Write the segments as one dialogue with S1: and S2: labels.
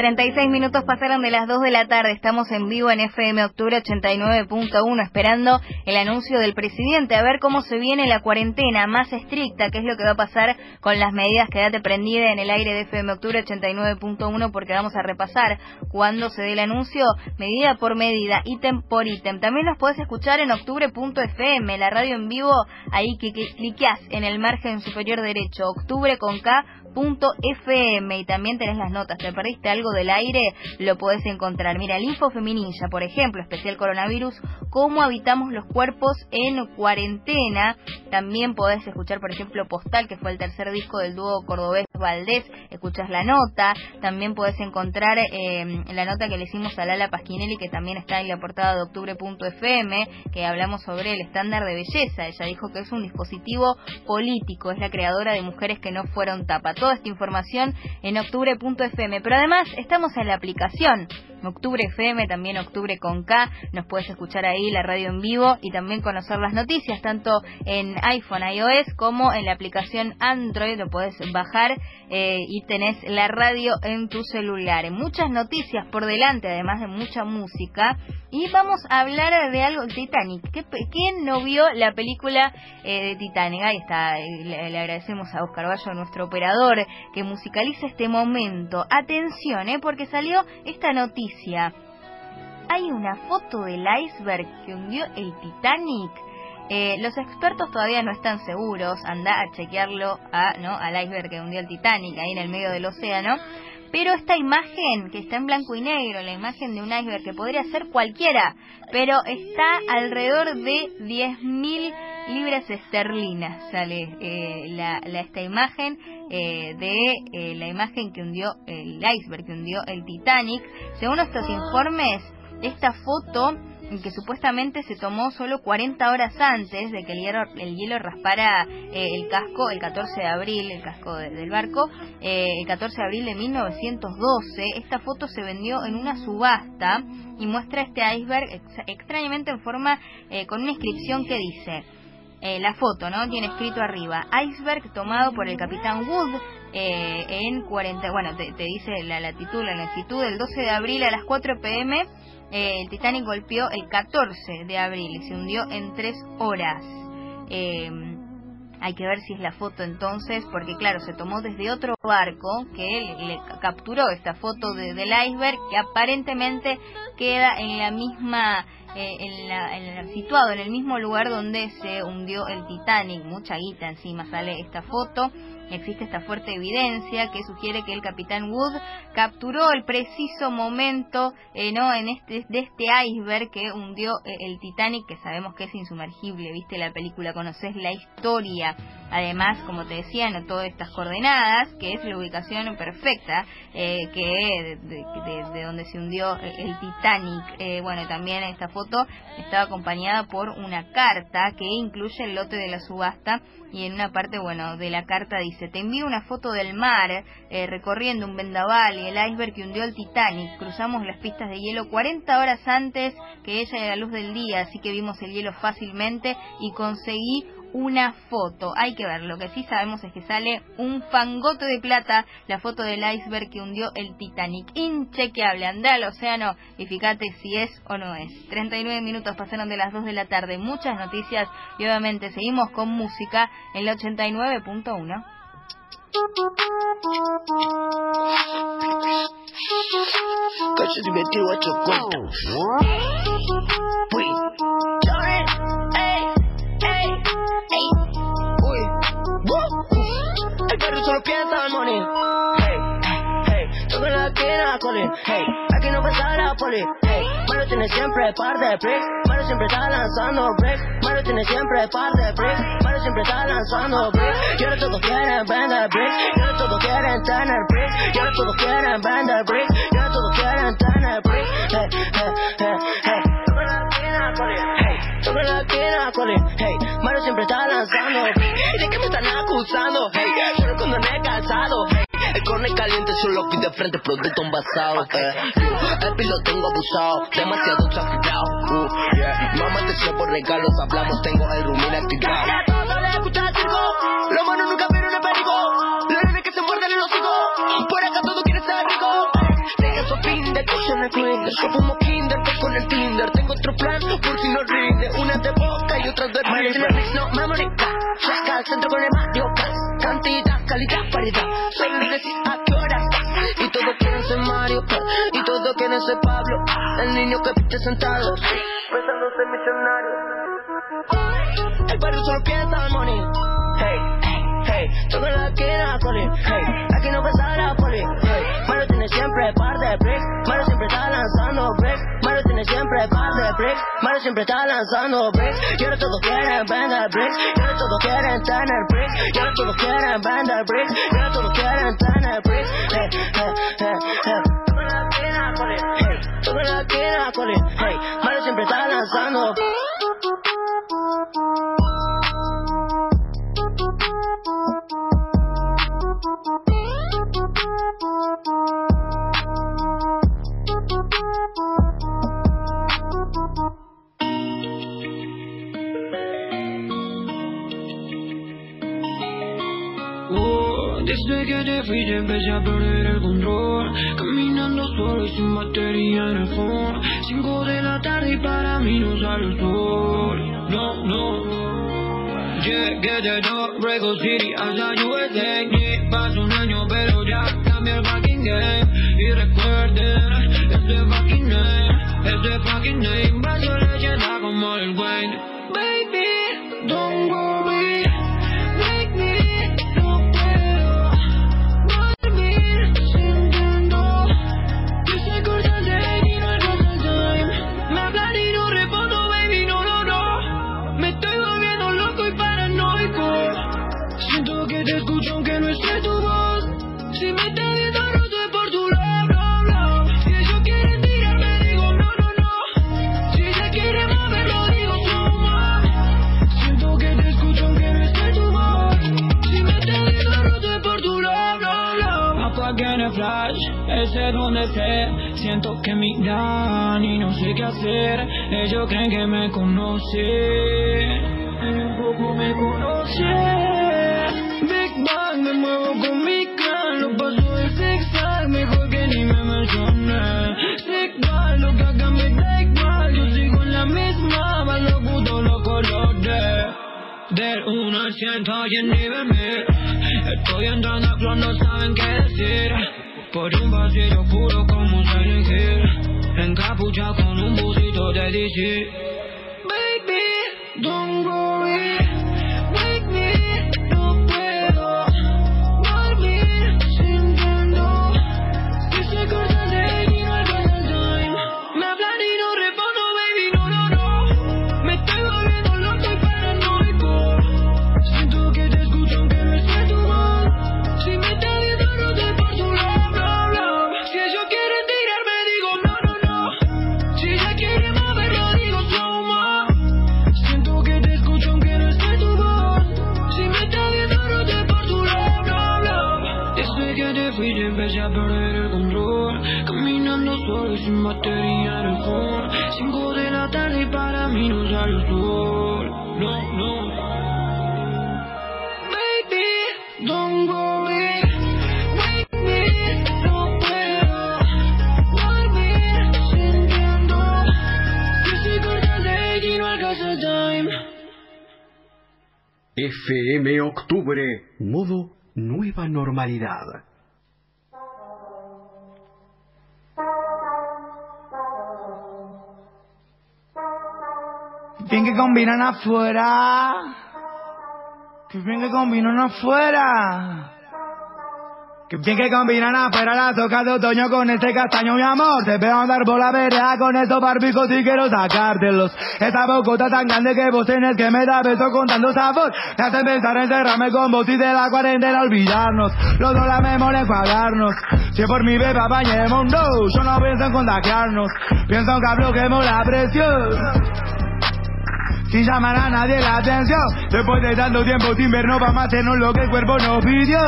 S1: 36 minutos pasaron de las 2 de la tarde. Estamos en vivo en FM Octubre 89.1 esperando el anuncio del presidente a ver cómo se viene la cuarentena más estricta, qué es lo que va a pasar con las medidas. Quédate prendida en el aire de FM Octubre 89.1 porque vamos a repasar cuando se dé el anuncio medida por medida, ítem por ítem. También nos puedes escuchar en octubre.fm, la radio en vivo, ahí que, que cliqueás en el margen superior derecho, octubre con K FM y también tenés las notas. ¿Te perdiste algo del aire? Lo podés encontrar. Mira, el Info Feminilla, por ejemplo, especial coronavirus, cómo habitamos los cuerpos en cuarentena. También podés escuchar, por ejemplo, Postal, que fue el tercer disco del dúo cordobés Valdés. Escuchas la nota. También podés encontrar eh, la nota que le hicimos a Lala Pasquinelli, que también está en la portada de octubre.fm, que hablamos sobre el estándar de belleza. Ella dijo que es un dispositivo político, es la creadora de mujeres que no fueron tapas toda esta información en octubre.fm. Pero además estamos en la aplicación Octubre FM, también Octubre con K. Nos puedes escuchar ahí la radio en vivo y también conocer las noticias, tanto en iPhone, iOS, como en la aplicación Android. Lo puedes bajar eh, y tenés la radio en tu celular. Muchas noticias por delante, además de mucha música. Y vamos a hablar de algo, Titanic. ¿Quién no vio la película eh, de Titanic? Ahí está, le, agradecemos a Oscar Bayo, nuestro operador, que musicaliza este momento. Atención, eh, porque salió esta noticia. Hay una foto del iceberg que hundió el Titanic. Eh, los expertos todavía no están seguros, anda a chequearlo a, ¿no? al iceberg que hundió el Titanic ahí en el medio del océano. Pero esta imagen que está en blanco y negro, la imagen de un iceberg que podría ser cualquiera, pero está alrededor de 10.000 libras esterlinas, sale eh, la, esta imagen eh, de eh, la imagen que hundió el iceberg, que hundió el Titanic. Según estos informes, esta foto que supuestamente se tomó solo 40 horas antes de que el hielo, el hielo raspara eh, el casco el 14 de abril, el casco del barco, eh, el 14 de abril de 1912. Esta foto se vendió en una subasta y muestra este iceberg extrañamente en forma eh, con una inscripción que dice... la foto, ¿no? Tiene escrito arriba, iceberg tomado por el capitán Wood en 40, bueno, te, te, dice la latitud, la longitud, del 12 de abril a las 4 pm eh, el Titanic golpeó el 14 de abril y se hundió en tres horas. Eh, hay que ver si es la foto entonces, porque claro, se tomó desde otro barco que le, capturó esta foto del iceberg que aparentemente queda en la misma eh, en la, situado en el mismo lugar donde se hundió el Titanic. Mucha guita encima sale esta foto. Existe esta fuerte evidencia que sugiere que el capitán Wood capturó el preciso momento eh, no en este de este iceberg que hundió eh, el Titanic, que sabemos que es insumergible. Viste la película, conoces la historia. Además, como te decía, todas estas coordenadas, que es la ubicación perfecta que de, de, donde se hundió el Titanic. bueno, también esta foto estaba acompañada por una carta que incluye el lote de la subasta y en una parte, bueno, de la carta dice, te envío una foto del mar eh, recorriendo un vendaval y el iceberg que hundió el Titanic. Cruzamos las pistas de hielo 40 horas antes que ella y la luz del día, así que vimos el hielo fácilmente y conseguí una foto. Hay que ver, lo que sí sabemos es que sale un fangote de plata, la foto del iceberg que hundió el Titanic. Inchequeable, anda al océano y fíjate si es o no es. 39 minutos pasaron de las 2 de la tarde, muchas noticias y obviamente seguimos con música en la 89.1.
S2: El perro solo piensa en money. Hey, hey, todo en la esquina, calling. Hey, aquí no pasa la poli. Hey, Mario tiene siempre par de bricks. Mario siempre está lanzando bricks. Mario tiene siempre par de bricks. Mario siempre está lanzando bricks. Y ahora todos quieren vender bricks. Y ahora todos quieren tener bricks. Y ahora todos quieren vender bricks. Y ahora todos quieren tener bricks. Hey, hey, hey, hey. En la esquina, todo en la esquina, calling. Hey, Mario siempre está lanzando. ¿De qué me están acusando? Hey, el corne caliente solo aquí de frente, producto envasado. Eh. El piloto tengo abusado, demasiado exagerado. Uh, yeah. Mamá te regalos, hablamos, tengo el rumín activado. Todo le escucha el circo, los manos nunca vieron el perico. Los nenes que se muerden el hocico, por acá todo quiere ser rico. Yo fumo Kinder, con el Tinder. Tengo otro plan por si no rinde. Una de boca y otra de rinde. no memory Checa al centro con el Mario Cantidad, calidad, paridad. Solo decís a qué hora Y todos quieren ser Mario Y todos quieren ser Pablo. El niño que viste sentado. Pensándose millonario. El barrio solo piensa en money. Hey, hey, todo la quiera Colin. Hey, aquí no pasa la poli. Hey, Mario tiene siempre par de bricks. Mario siempre está lanzando bricks. Siempre par de bricks. Mario siempre está lanzando bricks. Y ahora todos quieren vender bricks. Y ahora todos quieren tener bricks. Y ahora todos quieren vender bricks. Y ahora todos quieren tener bricks. Hey, hey, hey, hey. Todo la quiera Colin. Hey, todo la quiera Colin. Hey, Mario siempre está lanzando.
S3: Desde que fuiste empecé a perder el control Caminando solo y sin batería en el phone Cinco de la tarde y para mí no sale el sol. No, no. Llegué de North Record City hasta USA yeah, Pasó un año pero ya cambié el fucking game. Y recuerden ese fucking name Ese fucking name Va a ser leyenda como el Wayne ni me mencioné. Zigzag, lo que haga me da igual. Yo sigo en la misma, más lo puto los colores. Del 1 al 100 y en nivel 1000 Estoy entrando a club, no saben qué decir Por un pasillo puro como un Silent Hill Encapuchado con un busito de DC Baby, don't worry Caminando solo y sin batería Cinco de la tarde para mí no sale No, no. Baby, don't
S4: FM Octubre, modo nueva normalidad.
S5: Bien que combinan afuera. Que bien que combinan afuera. Que bien que combinan afuera la toca de otoño con este castaño, mi amor. Te veo andar por la vereda con estos barbicos y quiero sacártelos. Esta bocota tan grande que vos tenés que me da beso con tanto sabor. Me hacen pensar en encerrarme con vos y de la cuarentena olvidarnos. Los dos la memoria enjuagarnos. Si por mi beba bañemos, no. Yo no pienso en contagiarnos. Pienso en que abloquemos la presión sin llamar a nadie la atención. Después de tanto tiempo sin vernos, vamos a hacernos lo que el cuerpo nos pidió.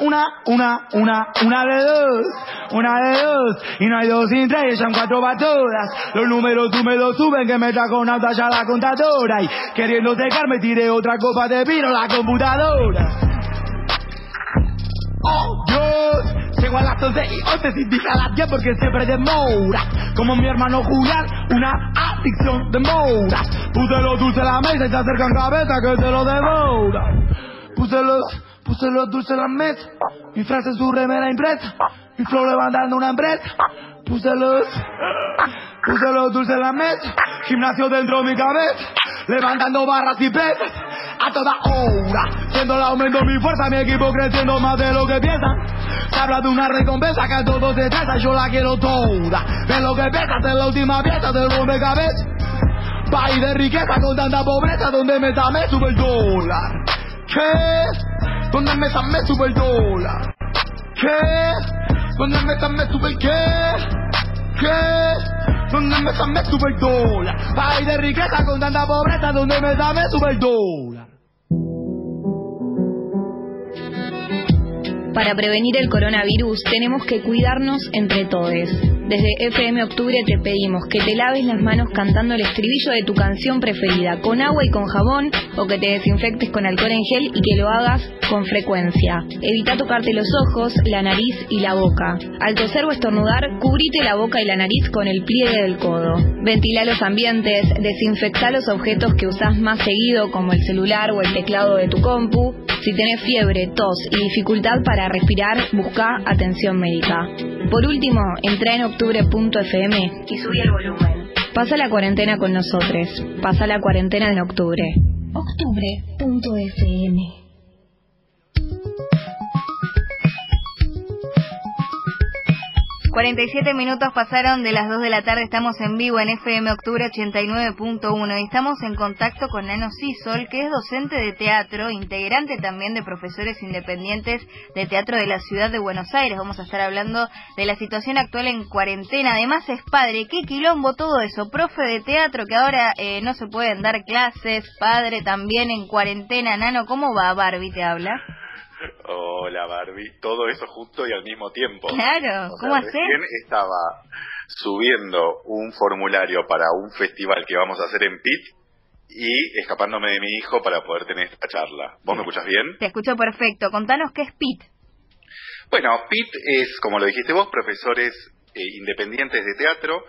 S5: Una, una, una, una de dos, una de dos, y no hay dos sin tres, son cuatro para todas. Los números húmedos suben que me trajo una talla la contadora y queriendo secar me tiré otra copa de vino a la computadora. Oh, Dios, Llego a las 11 y hoy te indica a las 10 porque siempre demora. Como mi hermano Julián, una adicción de mora. Puse los dulces en la mesa y se acercan cabeza que se lo devora. Puse los, puse los dulces en la mesa. Mi frase su remera impresa. Mi flow levantando una empresa. Puse los, dulces en la mesa. Gimnasio dentro de mi cabeza. Levantando barras y pesas. A toda hora. Siendo el aumento mi fuerza, mi equipo creciendo más de lo que piensan. Se habla de una recompensa que a todos se trata, yo la quiero toda. Ven lo que pesa, es la última pieza del rompecabezas. País de riqueza con tanta pobreza, donde me me sube el. ¿Qué? Donde me me sube. ¿Qué? Donde me me sube el qué? ¿Qué? Donde me me sube el dólar. País de riqueza con tanta pobreza, donde me me sube el dólar.
S6: Para prevenir el coronavirus tenemos que cuidarnos entre todos. Desde FM Octubre te pedimos que te laves las manos cantando el estribillo de tu canción preferida, con agua y con jabón, o que te desinfectes con alcohol en gel y que lo hagas con frecuencia. Evita tocarte los ojos, la nariz y la boca. Al toser o estornudar, cubrite la boca y la nariz con el pliegue del codo. Ventila los ambientes, desinfecta los objetos que usás más seguido, como el celular o el teclado de tu compu. Si tenés fiebre, tos y dificultad para respirar, busca atención médica. Por último, entra en octubre.fm y subí el volumen. Pasa la cuarentena con nosotros. Pasa la cuarentena en octubre. Octubre.fm
S1: 47 minutos pasaron de las 2 de la tarde, estamos en vivo en FM Octubre 89.1 y estamos en contacto con Nano Sisol, que es docente de teatro, integrante también de profesores independientes de teatro de la ciudad de Buenos Aires. Vamos a estar hablando de la situación actual en cuarentena. Además es padre, qué quilombo todo eso, profe de teatro que ahora eh, no se pueden dar clases, padre también en cuarentena. Nano, ¿cómo va Barbie? ¿Te habla?
S7: Hola Barbie, todo eso justo y al mismo tiempo.
S1: Claro, ¿cómo hacer?
S7: Recién estaba subiendo un formulario para un festival que vamos a hacer en PIT y escapándome de mi hijo para poder tener esta charla. ¿Vos me escuchás bien?
S1: Te escucho perfecto. Contanos qué es PIT.
S7: Bueno, PIT es, como lo dijiste vos, profesores eh, independientes de teatro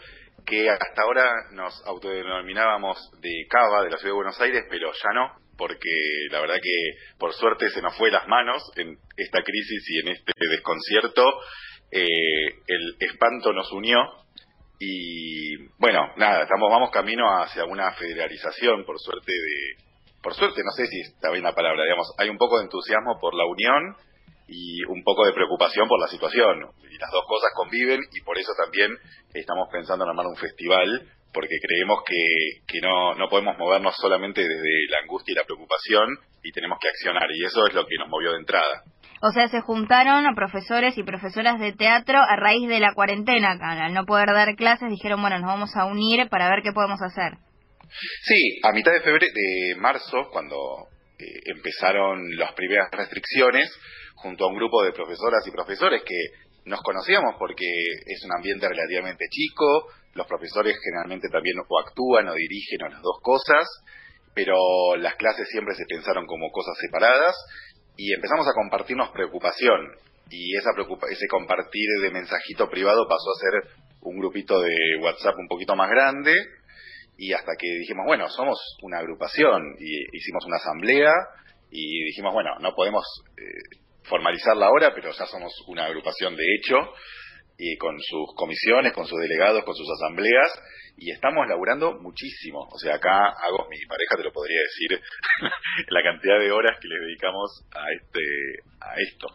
S7: que hasta ahora nos autodenominábamos de Cava, de la ciudad de Buenos Aires, pero ya no, porque la verdad que por suerte se nos fue las manos en esta crisis y en este desconcierto. Eh, el espanto nos unió y bueno, nada, estamos vamos camino hacia una federalización, por suerte de por suerte, no sé si está bien la palabra, digamos, hay un poco de entusiasmo por la unión y un poco de preocupación por la situación. Y las dos cosas conviven y por eso también estamos pensando en armar un festival porque creemos que, que no, no podemos movernos solamente desde la angustia y la preocupación y tenemos que accionar y eso es lo que nos movió de entrada.
S1: O sea, se juntaron a profesores y profesoras de teatro a raíz de la cuarentena. Al no poder dar clases, dijeron, bueno, nos vamos a unir para ver qué podemos hacer.
S7: Sí, a mitad de febrero, de marzo, cuando eh, empezaron las primeras restricciones, junto a un grupo de profesoras y profesores que nos conocíamos porque es un ambiente relativamente chico, los profesores generalmente también o actúan o dirigen o las dos cosas, pero las clases siempre se pensaron como cosas separadas y empezamos a compartirnos preocupación. Y esa ese compartir de mensajito privado pasó a ser un grupito de WhatsApp un poquito más grande y hasta que dijimos, bueno, somos una agrupación y hicimos una asamblea y dijimos, bueno, no podemos eh, formalizarla ahora, pero ya somos una agrupación de hecho y con sus comisiones, con sus delegados, con sus asambleas, y estamos laburando muchísimo. O sea, acá hago, mi pareja te lo podría decir, la cantidad de horas que le dedicamos a este a esto.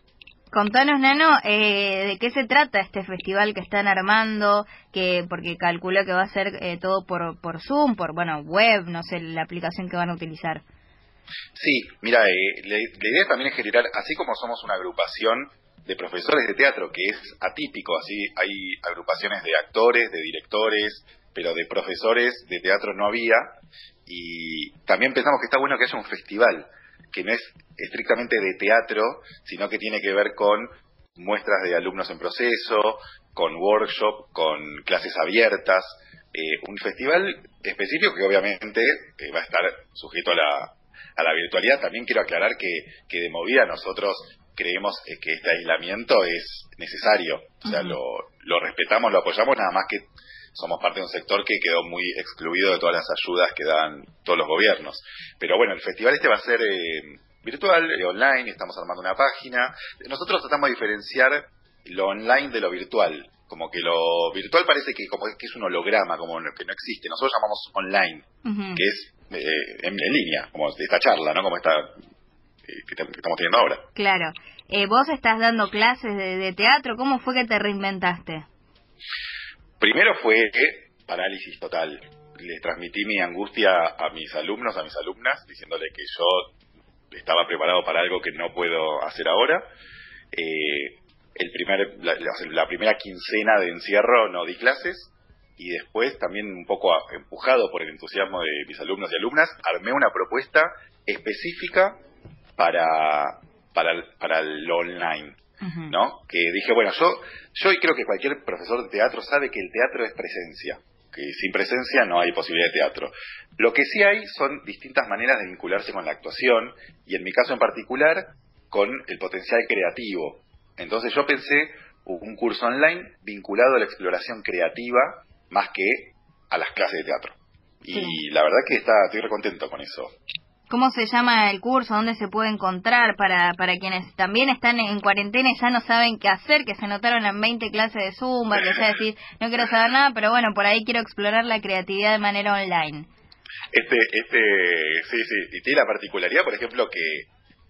S1: Contanos, Nano, eh, ¿de qué se trata este festival que están armando? que Porque calculo que va a ser eh, todo por, por Zoom, por, bueno, web, no sé, la aplicación que van a utilizar.
S7: Sí, mira, eh, la, idea también es generar, así como somos una agrupación de profesores de teatro, que es atípico, así hay agrupaciones de actores, de directores, pero de profesores de teatro no había, y también pensamos que está bueno que haya un festival, que no es estrictamente de teatro, sino que tiene que ver con muestras de alumnos en proceso, con workshop, con clases abiertas, eh, un festival específico que obviamente eh, va a estar sujeto a la, a la virtualidad, también quiero aclarar que, que de movida nosotros creemos eh, que este aislamiento es necesario. O sea, lo, lo respetamos, lo apoyamos, nada más que somos parte de un sector que quedó muy excluido de todas las ayudas que dan todos los gobiernos. Pero bueno, el festival este va a ser eh, virtual, eh, online, estamos armando una página. Nosotros tratamos de diferenciar lo online de lo virtual. Como que lo virtual parece que como que es un holograma, como que no existe. Nosotros llamamos online, que es eh, en, línea, como esta charla, ¿no? Como esta que, estamos teniendo ahora.
S1: Claro. vos estás dando clases de, de teatro, ¿cómo fue que te reinventaste?
S7: Primero fue parálisis total. Le transmití mi angustia a mis alumnos, a mis alumnas, diciéndole que yo estaba preparado para algo que no puedo hacer ahora. Eh, el primer, la, primera quincena de encierro no di clases y después también un poco empujado por el entusiasmo de mis alumnos y alumnas, armé una propuesta específica para, para, para lo online. ¿no? Que dije, bueno, yo, yo creo que cualquier profesor de teatro sabe que el teatro es presencia, que sin presencia no hay posibilidad de teatro. Lo que sí hay son distintas maneras de vincularse con la actuación y en mi caso en particular con el potencial creativo. Entonces yo pensé un curso online vinculado a la exploración creativa más que a las clases de teatro. Y la verdad que está, estoy recontento con eso.
S1: ¿Cómo se llama el curso? ¿Dónde se puede encontrar para, para quienes también están en cuarentena y ya no saben qué hacer, que se anotaron en 20 clases de Zumba, que sea decir, no quiero saber nada, pero bueno, por ahí quiero explorar la creatividad de manera online?
S7: Este, este, sí, sí, y tiene la particularidad, por ejemplo, que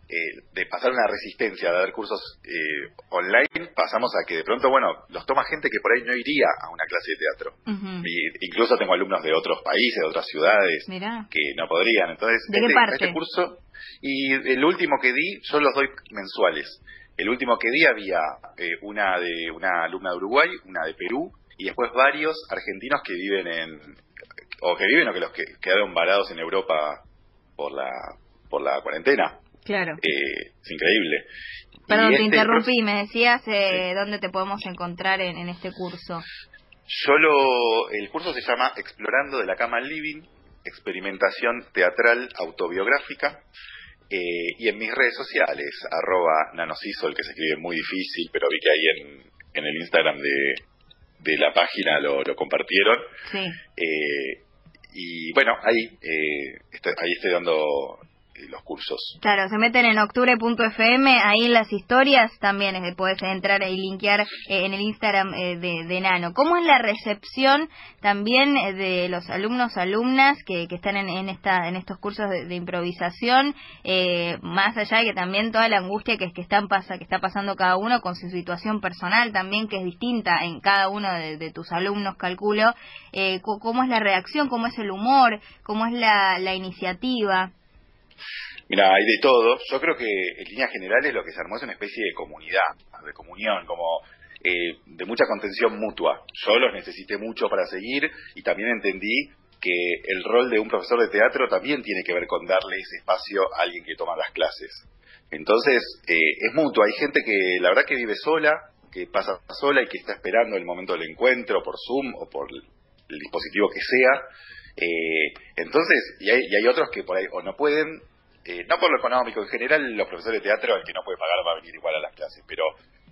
S7: eh, de pasar una resistencia a dar cursos eh, online, pasamos a que de pronto, bueno, los toma gente que por ahí no iría a una clase de teatro. y incluso tengo alumnos de otros países, de otras ciudades, que no podrían. Entonces,
S1: ¿De
S7: este,
S1: parte?
S7: este curso, y el último que di, yo los doy mensuales. El último que di había eh, una de una alumna de Uruguay, una de Perú, y después varios argentinos que viven en, o que viven o que los que quedaron varados en Europa por la, por la cuarentena.
S1: Claro.
S7: Eh, es increíble.
S1: Perdón, te este interrumpí, me decías eh, dónde te podemos encontrar en, en este curso.
S7: Yo lo, el curso se llama Explorando de la cama al living, experimentación teatral autobiográfica, eh, y en mis redes sociales, arroba nanosisol, que se escribe muy difícil, pero vi que ahí en, en el Instagram de, de la página lo, lo compartieron.
S1: Sí.
S7: Eh, y bueno, ahí, eh, estoy, ahí estoy dando
S1: Claro, se meten en octubre.fm, ahí las historias también eh, puedes entrar y linkear eh, en el Instagram eh, de, Nano. ¿Cómo es la recepción también de los alumnos, alumnas que, están en, esta, en estos cursos de, improvisación, más allá de que también toda la angustia que, que, están pasa, que está pasando cada uno con su situación personal también, que es distinta en cada uno de, tus alumnos, calculo, ¿cómo es la reacción, cómo es el humor, cómo es la iniciativa?
S7: Mira, hay de todo. Yo creo que en líneas generales lo que se armó es una especie de comunidad, de comunión, como eh, de mucha contención mutua. Yo los necesité mucho para seguir y también entendí que el rol de un profesor de teatro también tiene que ver con darle ese espacio a alguien que toma las clases. Entonces, eh, es mutuo. Hay gente que la verdad que vive sola, que pasa sola y que está esperando el momento del encuentro por Zoom o por el dispositivo que sea. Eh, entonces, y hay, y hay otros que por ahí o no pueden eh, no por lo económico, en general los profesores de teatro, el que no puede pagar va a venir igual a las clases, pero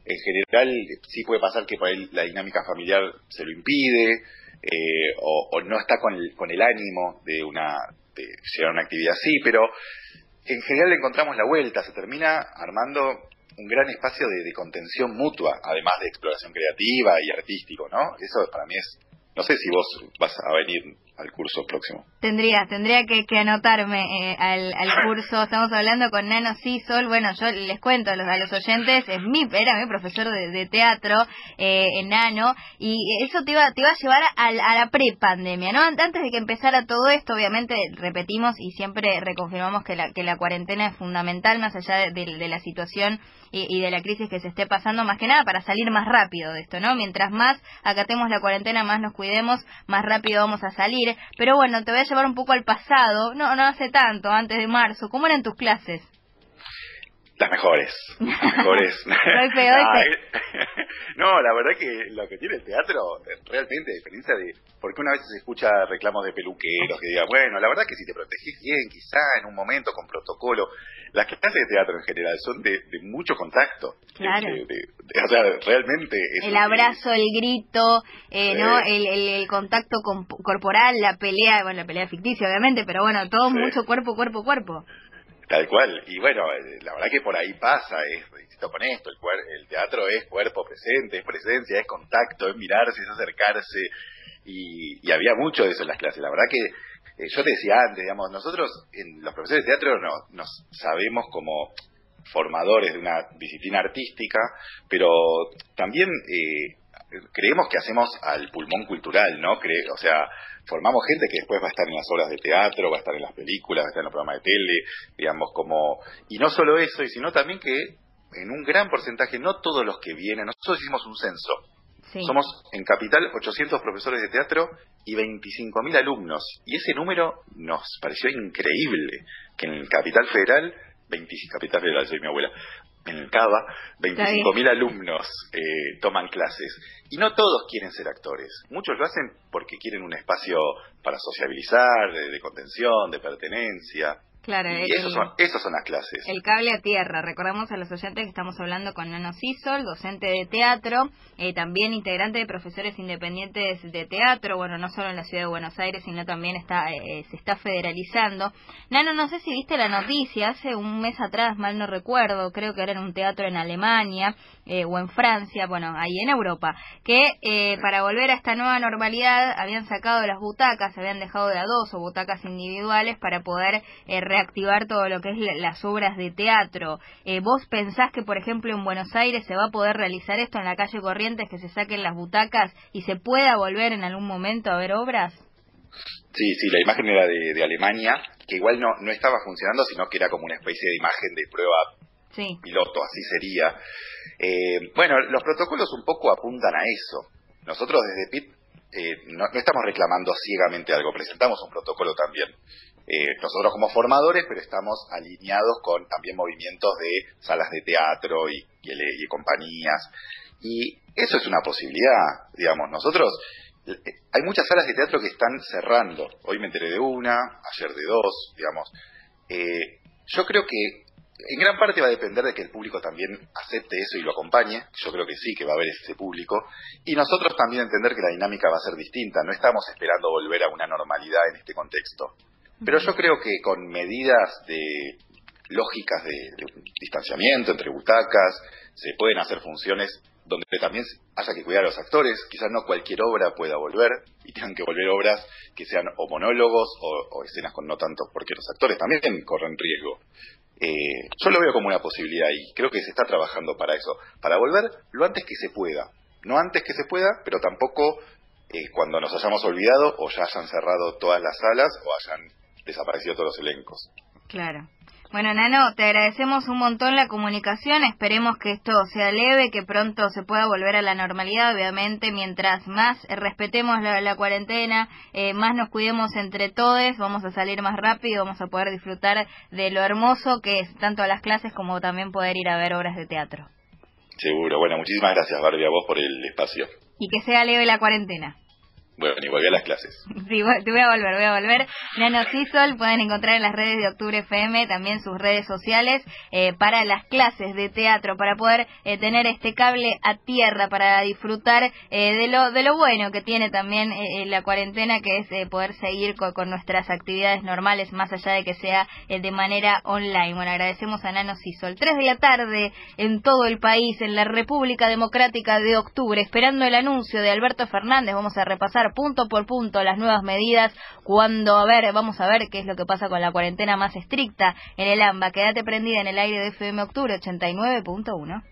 S7: en general sí puede pasar que por ahí la dinámica familiar se lo impide eh, o, no está con el, con el ánimo de una de llegar a una actividad así, pero en general le encontramos la vuelta, se termina armando un gran espacio de, de contención mutua, además de exploración creativa y artístico, ¿no? Eso para mí es, no sé si vos vas a venir al curso próximo.
S1: Tendría, tendría que, anotarme eh, al, curso. Estamos hablando con Nano Cisol. Bueno, yo les cuento a los, a los oyentes, es mi, era mi profesor de, teatro eh, en Nano, y eso te iba, te iba a llevar a, a la pre-pandemia, ¿no? Antes de que empezara todo esto, obviamente repetimos y siempre reconfirmamos que la, que la cuarentena es fundamental, más allá de, la situación y, y, de la crisis que se esté pasando, más que nada para salir más rápido de esto, ¿no? Mientras más acatemos la cuarentena, más nos cuidemos, más rápido vamos a salir pero bueno, te voy a llevar un poco al pasado, no, no hace tanto, antes de marzo. ¿Cómo eran tus clases?
S7: Las mejores. Las mejores. No, eh, la verdad que lo que tiene el teatro, eh, realmente, a diferencia de... Porque una vez se escucha reclamos de peluqueros que digan, bueno, la verdad que si te proteges bien, quizá en un momento con protocolo, las clases de teatro en general son de, de mucho contacto.
S1: Claro.
S7: De- de- de- o sea, realmente...
S1: El abrazo, el grito, eh,
S7: Sí.
S1: ¿no? El, el, el contacto com- corporal, la pelea, bueno, la pelea ficticia, obviamente, pero bueno, todo
S7: Sí.
S1: mucho cuerpo, cuerpo, cuerpo.
S7: Tal cual. Y bueno, eh, la verdad que por ahí pasa, es, insisto con esto, el, el teatro es cuerpo presente, es presencia, es contacto, es mirarse, es acercarse. Y, y había mucho de eso en las clases. La verdad que eh, yo te decía antes, digamos, nosotros, en los profesores de teatro, no, nos sabemos como formadores de una disciplina artística, pero también eh, creemos que hacemos al pulmón cultural, ¿no? Cre- o sea, formamos gente que después va a estar en las obras de teatro, va a estar en las películas, va a estar en los programas de tele, digamos, como... Y no solo eso, sino también que en un gran porcentaje, no todos los que vienen, nosotros hicimos un censo,
S1: Sí.
S7: somos en Capital 800 profesores de teatro y 25.000 alumnos. Y ese número nos pareció increíble, que en el Capital Federal, 25, Capital Federal, soy mi abuela, en el CABA, 25.000 alumnos eh, toman clases. Y no todos quieren ser actores. Muchos lo hacen porque quieren un espacio para sociabilizar, de, de contención, de pertenencia.
S1: Claro,
S7: Y
S1: el-
S7: esos son, esas son las clases.
S1: El cable a tierra. Recordamos a los oyentes que estamos hablando con Nano Sisol, docente de teatro, eh, también integrante de profesores independientes de teatro, bueno, no solo en la ciudad de Buenos Aires, sino también está eh, se está federalizando. Nano, no sé si viste la noticia, hace un mes atrás, mal no recuerdo, creo que era en un teatro en Alemania eh, o en Francia, bueno, ahí en Europa, que para volver a esta nueva normalidad habían sacado las butacas, habían dejado de a dos o butacas individuales para poder reactivar todo lo que es la- las obras de teatro. Eh, ¿Vos pensás que, por ejemplo, en Buenos Aires se va a poder realizar esto en la calle Corrientes, que se saquen las butacas y se pueda volver en algún momento a ver obras?
S7: Sí, sí, la imagen era de, de Alemania, que igual no, no estaba funcionando, sino que era como una especie de imagen de prueba
S1: Sí,
S7: piloto, así sería. Eh, bueno, los protocolos un poco apuntan a eso. Nosotros desde PIT eh, no, no estamos reclamando ciegamente algo, presentamos un protocolo también. Eh, nosotros como formadores, pero estamos alineados con también movimientos de salas de teatro y, compañías. Y eso es una posibilidad, digamos. Nosotros, eh, hay muchas salas de teatro que están cerrando. Hoy me enteré de una, ayer de dos, digamos. Eh, yo creo que en gran parte va a depender de que el público también acepte eso y lo acompañe. Yo creo que sí, que va a haber ese público. Y nosotros también entender que la dinámica va a ser distinta. No estamos esperando volver a una normalidad en este contexto. Pero yo creo que con medidas de lógicas de, distanciamiento entre butacas, se pueden hacer funciones donde también haya que cuidar a los actores. Quizás no cualquier obra pueda volver y tengan que volver obras que sean o monólogos o, o escenas con no tanto, porque los actores también corren riesgo. Eh, yo lo veo como una posibilidad y creo que se está trabajando para eso, para volver lo antes que se pueda. No antes que se pueda, pero tampoco eh, cuando nos hayamos olvidado o ya hayan cerrado todas las salas o hayan desaparecido todos los elencos.
S1: claro. Bueno, Nano, te agradecemos un montón la comunicación. Esperemos que esto sea leve, que pronto se pueda volver a la normalidad. Obviamente, mientras más respetemos la, la cuarentena, eh, más nos cuidemos entre todos, vamos a salir más rápido, vamos a poder disfrutar de lo hermoso que es tanto las clases como también poder ir a ver obras de teatro.
S7: Seguro. Bueno, muchísimas gracias, Barbie, a vos por el espacio.
S1: Y que sea leve la cuarentena.
S7: Bueno, y volví a las clases.
S1: Sí, te voy a volver, voy a volver. Nano Cisol, pueden encontrar en las redes de Octubre FM también sus redes sociales eh, para las clases de teatro, para poder eh, tener este cable a tierra, para disfrutar eh, de lo de lo bueno que tiene también la cuarentena, que es poder seguir co- con, nuestras actividades normales, más allá de que sea de manera online. Bueno, agradecemos a Nano Cisol. Tres de la tarde en todo el país, en la República Democrática de Octubre, esperando el anuncio de Alberto Fernández. Vamos a repasar punto por punto las nuevas medidas cuando, a ver, vamos a ver qué es lo que pasa con la cuarentena más estricta en el AMBA. Quédate prendida en el aire de FM Octubre 89.1.